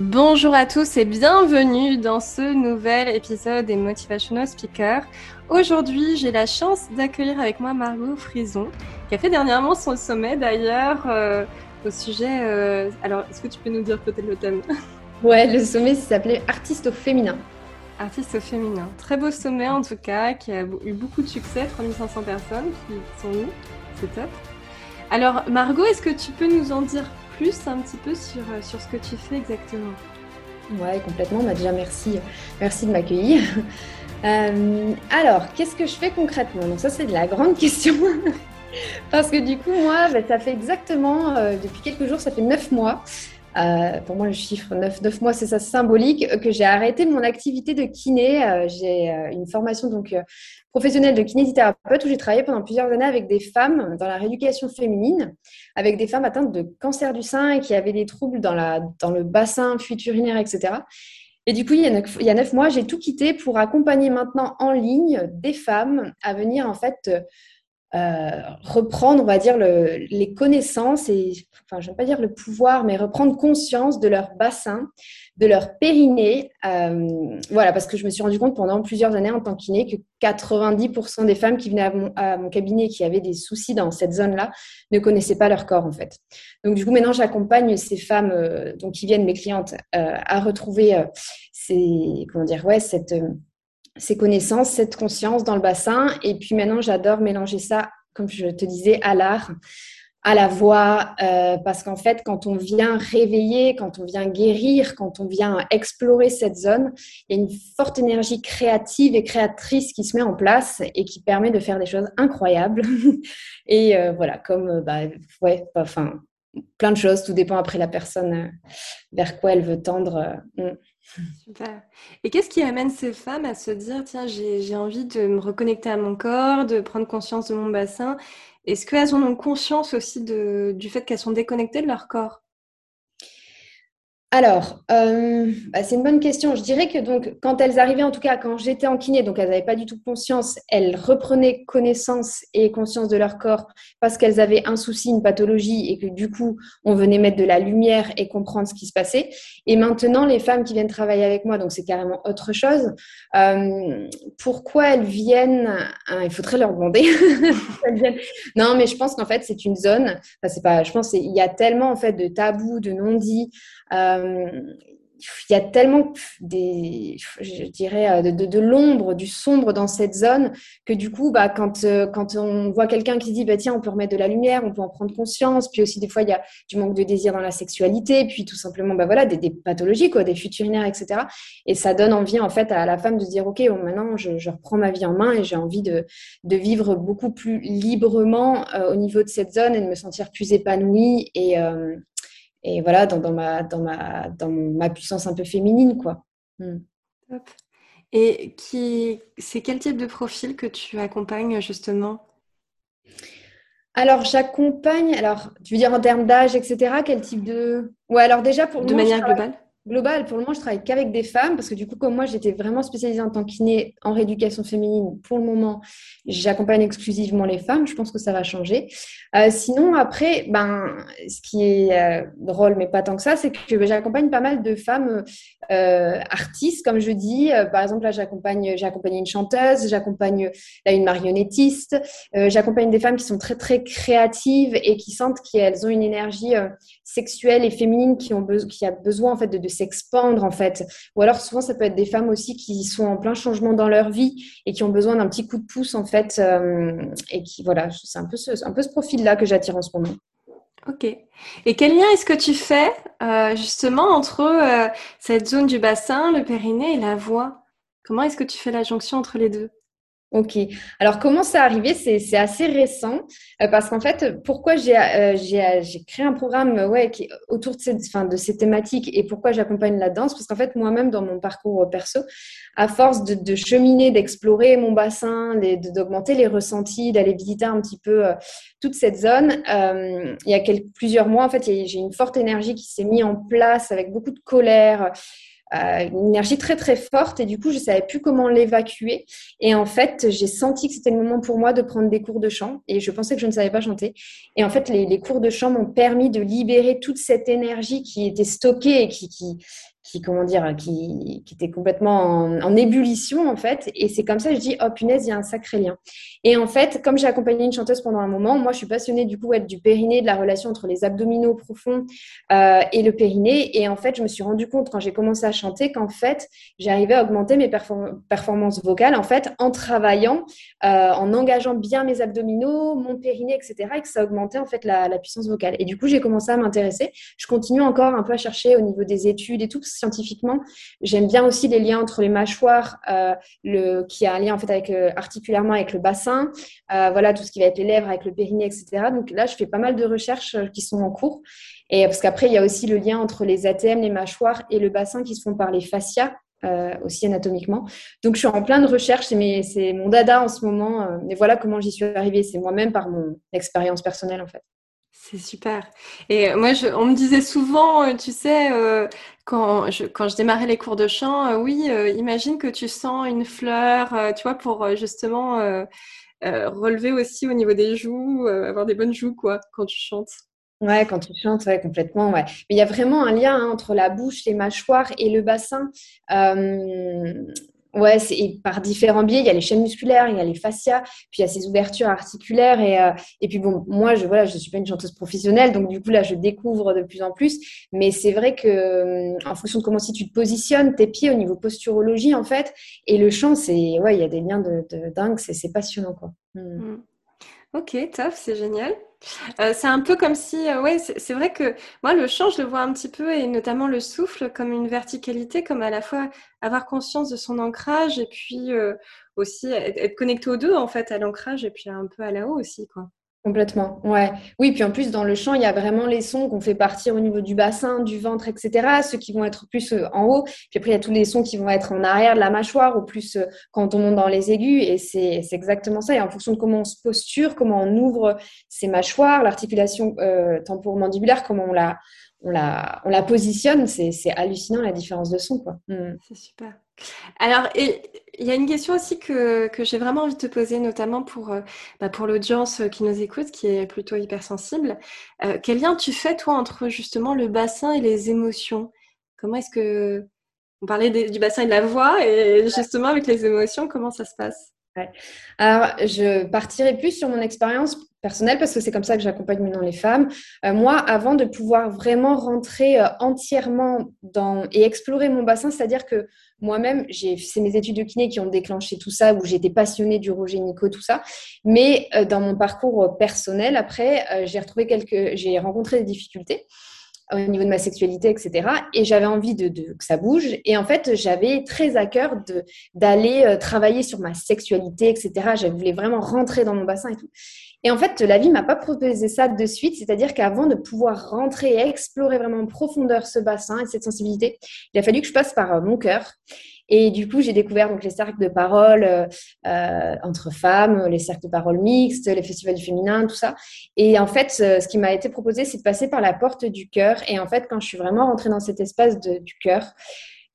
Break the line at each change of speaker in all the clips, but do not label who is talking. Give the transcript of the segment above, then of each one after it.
Bonjour à tous et bienvenue dans ce nouvel épisode des Motivational Speakers. Aujourd'hui, j'ai la chance d'accueillir avec moi Margot Frison, qui a fait dernièrement son sommet d'ailleurs euh, au sujet. Euh, alors, est-ce que tu peux nous dire peut-être le thème?
Ouais, le sommet s'appelait Artiste au féminin.
Artiste au féminin. Très beau sommet en tout cas, qui a eu beaucoup de succès, 3500 personnes qui sont venues. C'est top. Alors, Margot, est-ce que tu peux nous en dire plus un petit peu sur, euh, sur ce que tu fais exactement
Ouais, complètement. Bah, déjà, merci, merci de m'accueillir. Euh, alors, qu'est-ce que je fais concrètement? Donc ça, c'est de la grande question. Parce que du coup, moi, bah, ça fait exactement, euh, depuis quelques jours, ça fait neuf mois euh, pour moi, le chiffre 9, 9 mois, c'est ça symbolique, que j'ai arrêté mon activité de kiné. Euh, j'ai euh, une formation donc professionnelle de kinésithérapeute où j'ai travaillé pendant plusieurs années avec des femmes dans la rééducation féminine, avec des femmes atteintes de cancer du sein et qui avaient des troubles dans, le bassin, fuite urinaire, etc. Et du coup, il y, a neuf, il y a neuf mois, j'ai tout quitté pour accompagner maintenant en ligne des femmes à venir en fait euh, reprendre, on va dire, les connaissances et, enfin, je ne vais pas dire le pouvoir, mais reprendre conscience de leur bassin, de leur périnée. Euh, voilà, parce que je me suis rendu compte pendant plusieurs années en tant qu'iné que 90% des femmes qui venaient à mon, cabinet qui avaient des soucis dans cette zone-là ne connaissaient pas leur corps, en fait. Donc, du coup, maintenant, j'accompagne ces femmes euh, donc, qui viennent, mes clientes, à retrouver ces, comment dire, ouais, cette ces connaissances, cette conscience dans le bassin. Et puis maintenant, j'adore mélanger ça, comme je te disais, à l'art, à la voix, euh, parce qu'en fait, quand on vient réveiller, quand on vient guérir, quand on vient explorer cette zone, il y a une forte énergie créative et créatrice qui se met en place et qui permet de faire des choses incroyables. et euh, voilà, comme, euh, bah, ouais, enfin, plein de choses, tout dépend après la personne vers quoi elle veut tendre. Mm.
Super. Et qu'est-ce qui amène ces femmes à se dire, tiens, j'ai envie de me reconnecter à mon corps, de prendre conscience de mon bassin? Est-ce qu'elles ont conscience aussi du fait qu'elles sont déconnectées de leur corps?
Alors, euh, bah, c'est une bonne question. Je dirais que donc, quand elles arrivaient, en tout cas, quand j'étais en kiné, donc elles n'avaient pas du tout conscience, elles reprenaient connaissance et conscience de leur corps parce qu'elles avaient un souci, une pathologie et que du coup, on venait mettre de la lumière et comprendre ce qui se passait. Et maintenant, les femmes qui viennent travailler avec moi, donc c'est carrément autre chose. Euh, pourquoi elles viennent hein, Il faudrait leur demander. non, mais je pense qu'en fait, c'est une zone. Enfin, c'est. Je pense qu'il y a tellement en fait de tabous, de non-dits. Euh, il y a tellement des, je dirais, euh, de, l'ombre, du sombre dans cette zone que du coup, bah, quand, euh, quand on voit quelqu'un qui dit, bah, tiens, on peut remettre de la lumière, on peut en prendre conscience, puis aussi des fois, il y a du manque de désir dans la sexualité, puis tout simplement, bah, voilà, des, pathologies, quoi, des futurinaires, etc. Et ça donne envie, en fait, à la femme de se dire, OK, bon, maintenant, je, je, reprends ma vie en main et j'ai envie de, de, vivre beaucoup plus librement au niveau de cette zone et de me sentir plus épanouie et, et voilà, dans, ma, dans, ma, dans ma puissance un peu féminine, quoi.
Hmm. Top. Et qui, c'est quel type de profil que tu accompagnes justement?
Alors, j'accompagne, alors, tu veux dire en termes d'âge, etc., quel type de... Ouais, alors déjà pour...
De manière globale?
Global, pour le moment, je travaille qu'avec des femmes parce que du coup, comme moi, j'étais vraiment spécialisée en tant qu'inné en rééducation féminine, pour le moment, j'accompagne exclusivement les femmes. Je pense que ça va changer. Euh, sinon, après, ben, ce qui est euh, drôle, mais pas tant que ça, c'est que ben, j'accompagne pas mal de femmes euh, artistes, comme je dis. par exemple, là, j'accompagne, j'ai accompagné une chanteuse, j'accompagne là une marionnettiste, j'accompagne des femmes qui sont très très créatives et qui sentent qu'elles ont une énergie sexuelle et féminine qui ont qui a besoin en fait de, de s'expandre en fait. Ou alors souvent ça peut être des femmes aussi qui sont en plein changement dans leur vie et qui ont besoin d'un petit coup de pouce en fait. Euh, et qui voilà, c'est un peu ce, un peu ce profil-là que j'attire en ce moment.
Ok. Et quel lien est-ce que tu fais euh, justement entre euh, cette zone du bassin, le périnée et la voix Comment est-ce que tu fais la jonction entre les deux?
Ok. Alors, comment c'est arrivé? C'est assez récent euh, parce qu'en fait, pourquoi j'ai euh, euh, créé un programme qui, autour de ces, thématiques et pourquoi j'accompagne la danse? Parce qu'en fait, moi-même, dans mon parcours perso, à force de, cheminer, d'explorer mon bassin, d'augmenter les ressentis, d'aller visiter un petit peu toute cette zone, il y a plusieurs mois, en fait, j'ai une forte énergie qui s'est mise en place avec beaucoup de colère une énergie très très forte et du coup je savais plus comment l'évacuer. Et en fait j'ai senti que c'était le moment pour moi de prendre des cours de chant et je pensais que je ne savais pas chanter. Et en fait les, cours de chant m'ont permis de libérer toute cette énergie qui était stockée et qui, qui comment dire, qui, était complètement en, ébullition en fait. Et c'est comme ça que je dis, oh punaise, il y a un sacré lien. Et en fait, comme j'ai accompagné une chanteuse pendant un moment, moi je suis passionnée du coup être du périnée, de la relation entre les abdominaux profonds euh, et le périnée. Et en fait, je me suis rendu compte quand j'ai commencé à chanter qu'en fait, j'arrivais à augmenter mes performances vocales en fait en travaillant, euh, en engageant bien mes abdominaux, mon périnée, etc. Et que ça augmentait en fait la puissance vocale. Et du coup, j'ai commencé à m'intéresser. Je continue encore un peu à chercher au niveau des études et tout scientifiquement. J'aime bien aussi les liens entre les mâchoires, euh, le, qui a un lien en fait avec euh, articulairement avec le bassin, euh, voilà tout ce qui va être les lèvres avec le périnée, etc. Donc là, je fais pas mal de recherches qui sont en cours. Et parce qu'après, il y a aussi le lien entre les ATM, les mâchoires et le bassin qui se font par les fascias. aussi anatomiquement. Donc, je suis en plein de recherches, c'est mon dada en ce moment. mais voilà comment j'y suis arrivée. C'est moi-même par mon expérience personnelle, en fait.
C'est super. Et moi, on me disait souvent, tu sais, quand je, quand je démarrais les cours de chant, euh, oui, euh, imagine que tu sens une fleur, euh, tu vois, pour justement relever aussi au niveau des joues, avoir des bonnes joues, quoi, quand tu chantes.
Ouais, quand tu chantes, ouais, complètement, ouais. Mais il y a vraiment un lien hein, entre la bouche, les mâchoires et le bassin. Ouais, c'est par différents biais. Il y a les chaînes musculaires, il y a les fascias, puis il y a ces ouvertures articulaires. Et, euh, et puis bon, moi, je voilà, je suis pas une chanteuse professionnelle, donc du coup là, je découvre de plus en plus. Mais c'est vrai que euh, en fonction de comment si tu te positionnes, tes pieds au niveau posturologie en fait, et le chant, c'est ouais, il y a des liens de, dingue, c'est passionnant quoi. Hmm.
Hmm. Ok, top, c'est génial. Euh, c'est un peu comme si, euh, ouais, c'est vrai que moi, le chant, je le vois un petit peu, et notamment le souffle, comme une verticalité, comme à la fois avoir conscience de son ancrage et puis euh, aussi être, connecté aux deux, en fait, à l'ancrage et puis un peu à la haut aussi, quoi.
Complètement, ouais. Oui, puis en plus, dans le chant, il y a vraiment les sons qu'on fait partir au niveau du bassin, du ventre, etc. Ceux qui vont être plus euh, en haut. Puis après, il y a tous les sons qui vont être en arrière de la mâchoire, ou plus euh, quand on monte dans les aigus. Et c'est exactement ça. Et en fonction de comment on se posture, comment on ouvre ses mâchoires, l'articulation euh, temporomandibulaire, comment on la, on la, on la positionne, c'est hallucinant la différence de son. quoi.
Mm. C'est super. Alors, il y a une question aussi que, j'ai vraiment envie de te poser, notamment pour, euh, bah, pour l'audience qui nous écoute, qui est plutôt hypersensible. Euh, quel lien tu fais, toi, entre justement le bassin et les émotions? Comment est-ce que... On parlait du bassin et de la voix, et justement avec les émotions, comment ça se passe?
Alors, je partirai plus sur mon expérience personnelle parce que c'est comme ça que j'accompagne maintenant les femmes. Euh, moi, avant de pouvoir vraiment rentrer entièrement dans et explorer mon bassin, c'est-à-dire que moi-même, c'est mes études de kiné qui ont déclenché tout ça, où j'étais passionnée du Nico, tout ça. Mais euh, dans mon parcours personnel, après, euh, j'ai retrouvé quelques, j'ai rencontré des difficultés au niveau de ma sexualité, etc. Et j'avais envie de, que ça bouge. Et en fait, j'avais très à cœur d'aller euh, travailler sur ma sexualité, etc. Je voulais vraiment rentrer dans mon bassin et tout. Et en fait, la vie m'a pas proposé ça de suite. C'est-à-dire qu'avant de pouvoir rentrer et explorer vraiment en profondeur ce bassin et cette sensibilité, il a fallu que je passe par euh, mon cœur. Et du coup, j'ai découvert donc les cercles de parole euh, euh, entre femmes, les cercles de parole mixtes, les festivals du féminin, tout ça. Et en fait, ce qui m'a été proposé, c'est de passer par la porte du cœur. Et en fait, quand je suis vraiment rentrée dans cet espace de, du cœur,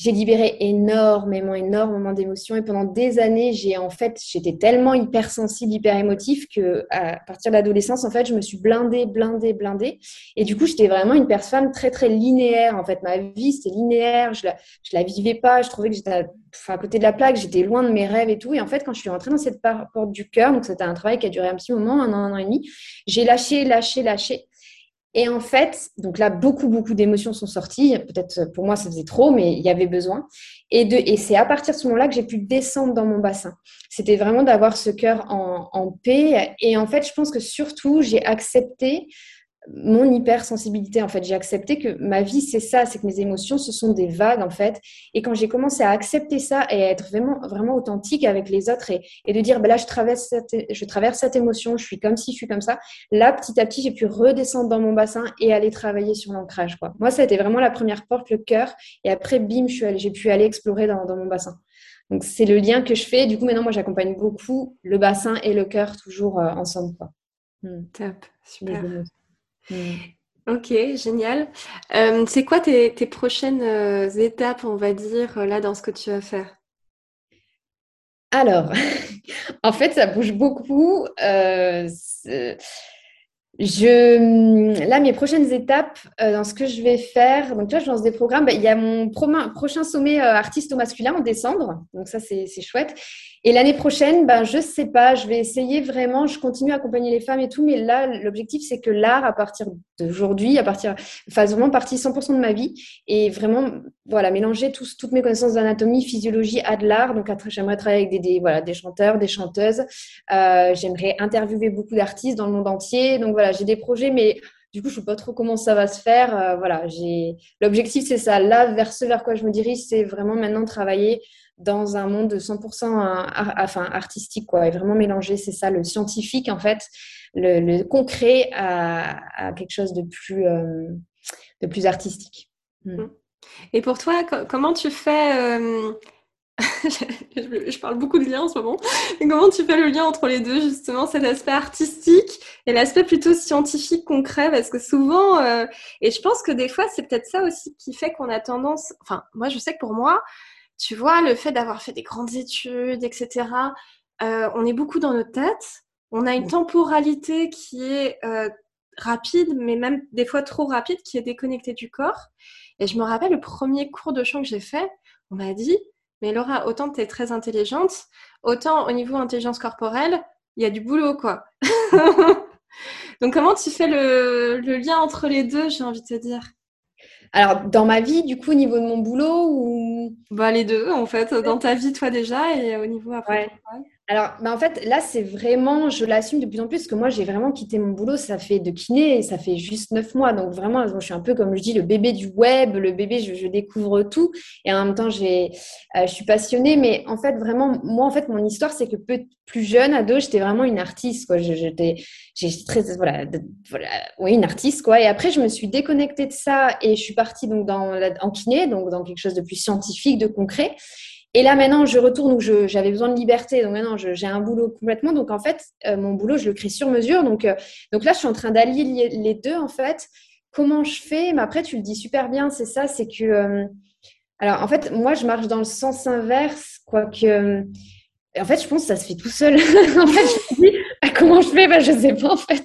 j'ai libéré énormément, énormément d'émotions. Et pendant des années, j'ai en fait, j'étais tellement hypersensible, hyper émotif que à partir de l'adolescence, en fait, je me suis blindée, blindée, blindée. Et du coup, j'étais vraiment une personne très, très linéaire. En fait, ma vie, c'était linéaire. Je la, je la vivais pas. Je trouvais que j'étais à, à, côté de la plaque. J'étais loin de mes rêves et tout. Et en fait, quand je suis rentrée dans cette porte du cœur, donc c'était un travail qui a duré un petit moment, un an, un an et demi, j'ai lâché, lâché, lâché. Et en fait, donc là, beaucoup, beaucoup d'émotions sont sorties. Peut-être pour moi, ça faisait trop, mais il y avait besoin. Et, de, et c'est à partir de ce moment-là que j'ai pu descendre dans mon bassin. C'était vraiment d'avoir ce cœur en, en paix. Et en fait, je pense que surtout, j'ai accepté mon hypersensibilité en fait. J'ai accepté que ma vie c'est ça c'est que mes émotions ce sont des vagues en fait. Et quand j'ai commencé à accepter ça et à être vraiment vraiment authentique avec les autres et, et de dire ben là je traverse cette, je traverse cette émotion je suis comme si je suis comme ça là petit à petit j'ai pu redescendre dans mon bassin et aller travailler sur l'ancrage quoi. Moi ça a été vraiment la première porte le cœur. Et après bim je suis j'ai pu aller explorer dans, dans mon bassin. Donc c'est le lien que je fais. Du coup maintenant moi j'accompagne beaucoup le bassin et le cœur toujours euh, ensemble quoi.
Hmm. Top. Super Mm. Ok, génial. Euh, c'est quoi tes, prochaines euh, étapes, on va dire, là, dans ce que tu vas faire?
Alors, en fait, ça bouge beaucoup. Je, là, mes prochaines étapes dans ce que je vais faire, donc là, je lance des programmes. Bah, il y a mon prochain sommet artiste au masculin en décembre, donc ça, c'est chouette. Et l'année prochaine, ben, je sais pas, je vais essayer vraiment, je continue à accompagner les femmes et tout, mais là, l'objectif, c'est que l'art, à partir d'aujourd'hui, à partir, fasse vraiment partie 100% de ma vie et vraiment, voilà, mélanger toutes mes connaissances d'anatomie, physiologie à de l'art. Donc, j'aimerais travailler avec des, voilà, des chanteurs, des chanteuses. Euh, j'aimerais interviewer beaucoup d'artistes dans le monde entier. Donc, voilà, j'ai des projets, mais du coup, je ne sais pas trop comment ça va se faire. Euh, voilà, j'ai l'objectif, c'est ça. Là, vers ce vers quoi je me dirige, c'est vraiment maintenant travailler dans un monde de 100% enfin, artistique, quoi, et vraiment mélanger, c'est ça, le scientifique, en fait, le, concret à, quelque chose de plus, euh, de plus artistique.
Mm. Et pour toi, comment tu fais euh, je, parle beaucoup de liens en ce moment. Comment tu fais le lien entre les deux, justement, cet aspect artistique et l'aspect plutôt scientifique, concret? Parce que souvent, euh, et je pense que des fois, c'est peut-être ça aussi qui fait qu'on a tendance. Enfin, moi, je sais que pour moi, tu vois, le fait d'avoir fait des grandes études, etc., euh, on est beaucoup dans notre tête. On a une temporalité qui est euh, rapide, mais même des fois trop rapide, qui est déconnectée du corps. Et je me rappelle le premier cours de chant que j'ai fait, on m'a dit, mais Laura, autant tu es très intelligente, autant au niveau intelligence corporelle, il y a du boulot, quoi. Donc comment tu fais le lien entre les deux, j'ai envie de te dire?
Alors, dans ma vie, du coup, au niveau de mon boulot ou
bah, Les deux, en fait. Dans ta vie, toi, déjà, et au niveau après.
Alors, bah, en fait, là, c'est vraiment, je l'assume de plus en plus, parce que moi, j'ai vraiment quitté mon boulot, ça fait de kiné, ça fait juste neuf mois. Donc, vraiment, je suis un peu, comme je dis, le bébé du web, le bébé, je, découvre tout. Et en même temps, j'ai, euh, je suis passionnée. Mais en fait, vraiment, moi, en fait, mon histoire, c'est que peu, plus jeune, ado, j'étais vraiment une artiste, quoi. J'étais, j'étais très, voilà, voilà, oui, une artiste, quoi. Et après, je me suis déconnectée de ça, et je suis partie donc dans en kiné, donc dans quelque chose de plus scientifique, de concret. Et là, maintenant, je retourne où j'avais besoin de liberté. Donc maintenant, j'ai un boulot complètement. Donc en fait, euh, mon boulot, je le crée sur mesure. Donc, euh, donc là, je suis en train d'allier les deux, en fait. Comment je fais? Mais après, tu le dis super bien, c'est ça, c'est que... Euh, alors, en fait, moi, je marche dans le sens inverse, quoique... En fait, je pense que ça se fait tout seul. en fait, je me dis, ah, comment je fais? Ben, Je ne sais pas, en fait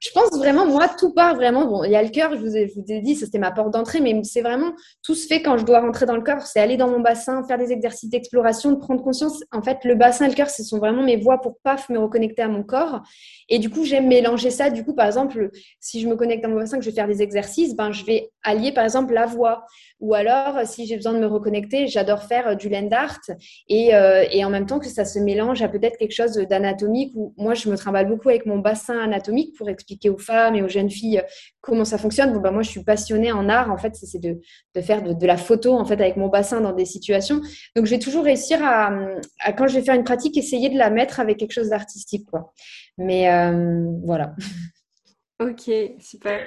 je pense vraiment, moi, tout part vraiment. Bon, il y a le cœur, je vous ai, dit, c'était ma porte d'entrée, mais c'est vraiment tout se fait quand je dois rentrer dans le corps. C'est aller dans mon bassin, faire des exercices d'exploration, de prendre conscience. En fait, le bassin et le cœur, ce sont vraiment mes voies pour paf me reconnecter à mon corps. Et du coup, j'aime mélanger ça. Du coup, par exemple, si je me connecte à mon bassin, que je vais faire des exercices, ben, je vais allier par exemple la voix. Ou alors, si j'ai besoin de me reconnecter, j'adore faire euh, du land art et, euh, et, en même temps que ça se mélange à peut-être quelque chose d'anatomique. Ou moi, je me trimballe beaucoup avec mon bassin anatomique pour expliquer expliquer aux femmes et aux jeunes filles euh, comment ça fonctionne. Bon, bah, moi, je suis passionnée en art. En fait, c'est de, faire de, la photo en fait avec mon bassin dans des situations. Donc, je vais toujours réussir à, quand je vais faire une pratique, essayer de la mettre avec quelque chose d'artistique. Mais euh, voilà.
Ok, super.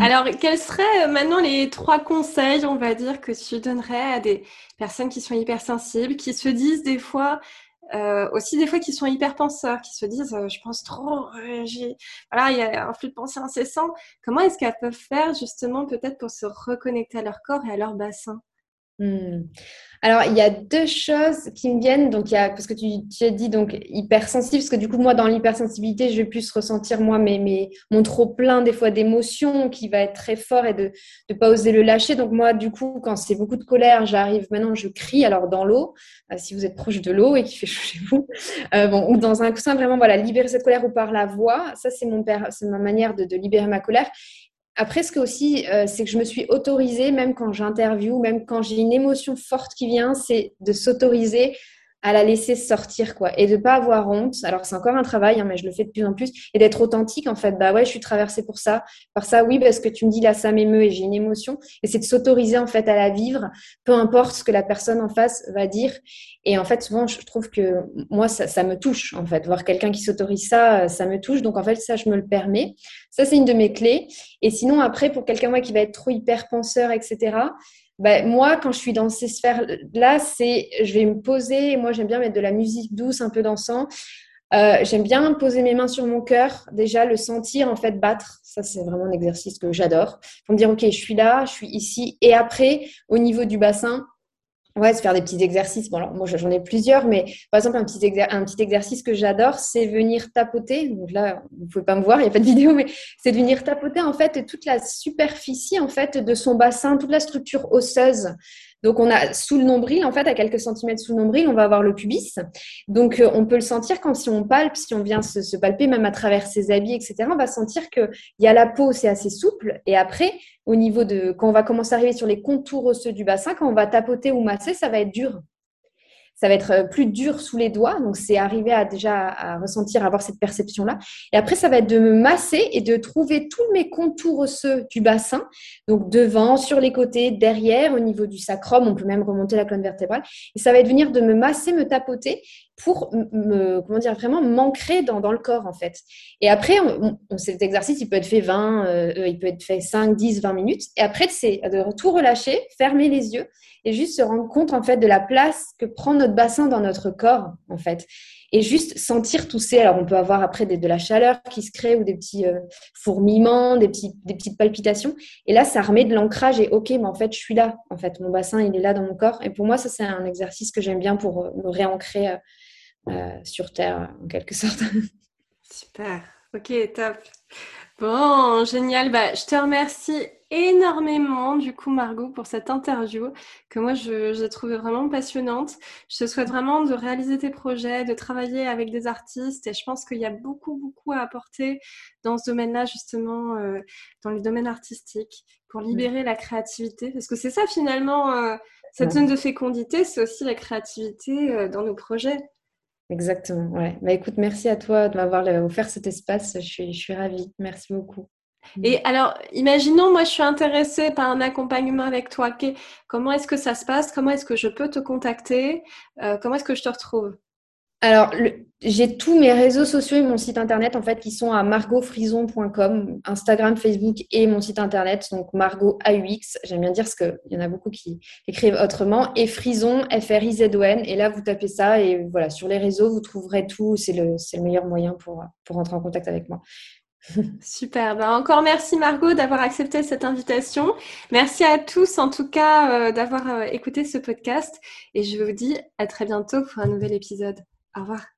Alors, quels seraient euh, maintenant les trois conseils, on va dire, que tu donnerais à des personnes qui sont hypersensibles, qui se disent des fois, euh, aussi des fois qui sont hyper penseurs, qui se disent euh, je pense trop, euh, voilà, il y a un flux de pensée incessant. Comment est-ce qu'elles peuvent faire justement peut-être pour se reconnecter à leur corps et à leur bassin?
Hmm. Alors, il y a deux choses qui me viennent. Donc, il y a, parce que tu, as dit donc hypersensible, parce que du coup, moi, dans l'hypersensibilité, je vais plus ressentir, moi, mes, mon trop plein, des fois, d'émotions qui va être très fort et de ne pas oser le lâcher. Donc, moi, du coup, quand c'est beaucoup de colère, j'arrive maintenant, je crie, alors dans l'eau, euh, si vous êtes proche de l'eau et qu'il fait chaud chez vous, euh, bon, ou dans un coussin, vraiment, voilà, libérer cette colère ou par la voix. Ça, c'est mon père, c'est ma manière de libérer ma colère. Après, ce que aussi, euh, c'est que je me suis autorisée, même quand j'interviewe, même quand j'ai une émotion forte qui vient, c'est de s'autoriser à la laisser sortir, quoi, et de pas avoir honte. Alors, c'est encore un travail, hein, mais je le fais de plus en plus, et d'être authentique, en fait. Bah ouais, je suis traversée pour ça, par ça, oui, parce que tu me dis là, ça m'émeut et j'ai une émotion, et c'est de s'autoriser, en fait, à la vivre, peu importe ce que la personne en face va dire. Et en fait, souvent, je trouve que moi, ça, ça me touche, en fait. Voir quelqu'un qui s'autorise ça, ça me touche. Donc, en fait, ça, je me le permets. Ça, c'est une de mes clés. Et sinon, après, pour quelqu'un, moi, qui va être trop hyper penseur, etc., ben, moi, quand je suis dans ces sphères-là, c'est je vais me poser. Moi, j'aime bien mettre de la musique douce, un peu dansant. Euh, j'aime bien poser mes mains sur mon cœur, déjà le sentir en fait battre. Ça, c'est vraiment un exercice que j'adore. Pour me dire, ok, je suis là, je suis ici. Et après, au niveau du bassin, Ouais, se faire des petits exercices. Bon, alors moi j'en ai plusieurs, mais par exemple, un petit, exercice que j'adore, c'est venir tapoter. Donc là, vous pouvez pas me voir, il n'y a pas de vidéo, mais c'est de venir tapoter en fait toute la superficie en fait de son bassin, toute la structure osseuse. Donc, on a sous le nombril, en fait, à quelques centimètres sous le nombril, on va avoir le pubis. Donc, euh, on peut le sentir quand si on palpe, si on vient se, palper, même à travers ses habits, etc., on va sentir qu'il y a la peau, c'est assez souple. Et après, au niveau de, quand on va commencer à arriver sur les contours osseux du bassin, quand on va tapoter ou masser, ça va être dur ça va être euh, plus dur sous les doigts. Donc, c'est arriver à déjà à ressentir, avoir cette perception-là. Et après, ça va être de me masser et de trouver tous mes contours osseux du bassin. Donc, devant, sur les côtés, derrière, au niveau du sacrum. On peut même remonter la colonne vertébrale. Et ça va être venir de me masser, me tapoter pour me, comment dire, vraiment m'ancrer dans, dans, le corps, en fait. Et après, on, cet exercice, il peut être fait 20, euh, il peut être fait 5, 10, 20 minutes. Et après, c'est de tout relâcher, fermer les yeux et juste se rendre compte, en fait, de la place que prend notre bassin dans notre corps, en fait. Et juste sentir tousser. Alors, on peut avoir après de la chaleur qui se crée ou des petits euh, fourmillements, des, petits, des petites palpitations. Et là, ça remet de l'ancrage et OK, mais en fait, je suis là. En fait, mon bassin, il est là dans mon corps. Et pour moi, ça, c'est un exercice que j'aime bien pour euh, me réancrer euh, sur Terre, en quelque sorte.
Super. Ok, top. Bon, génial. Bah, je te remercie énormément, du coup, Margot, pour cette interview que moi, je, j'ai trouvé vraiment passionnante. Je te souhaite vraiment de réaliser tes projets, de travailler avec des artistes et je pense qu'il y a beaucoup, beaucoup à apporter dans ce domaine-là, justement, euh, dans les domaines artistiques, pour libérer la créativité. Parce que c'est ça, finalement, euh, cette zone de fécondité, c'est aussi la créativité dans nos projets.
Exactement, ouais. Bah, écoute, merci à toi de m'avoir offert cet espace. Je suis, je suis ravie. Merci beaucoup.
Et alors, imaginons, moi, je suis intéressée par un accompagnement avec toi. Comment est-ce que ça se passe? Comment est-ce que je peux te contacter? Euh, Comment est-ce que je te retrouve?
Alors, j'ai tous mes réseaux sociaux et mon site internet en fait qui sont à margotfrison.com, Instagram, Facebook et mon site internet, donc Margot AUX. J'aime bien dire ce qu'il y en a beaucoup qui écrivent autrement. Et Frison, F-R-I-Z-O-N. Et là, vous tapez ça et voilà, sur les réseaux, vous trouverez tout. C'est le, le, meilleur moyen pour, pour rentrer en contact avec moi.
Super. Ben encore merci Margot d'avoir accepté cette invitation. Merci à tous en tout cas euh, d'avoir euh, écouté ce podcast et je vous dis à très bientôt pour un nouvel épisode. Au.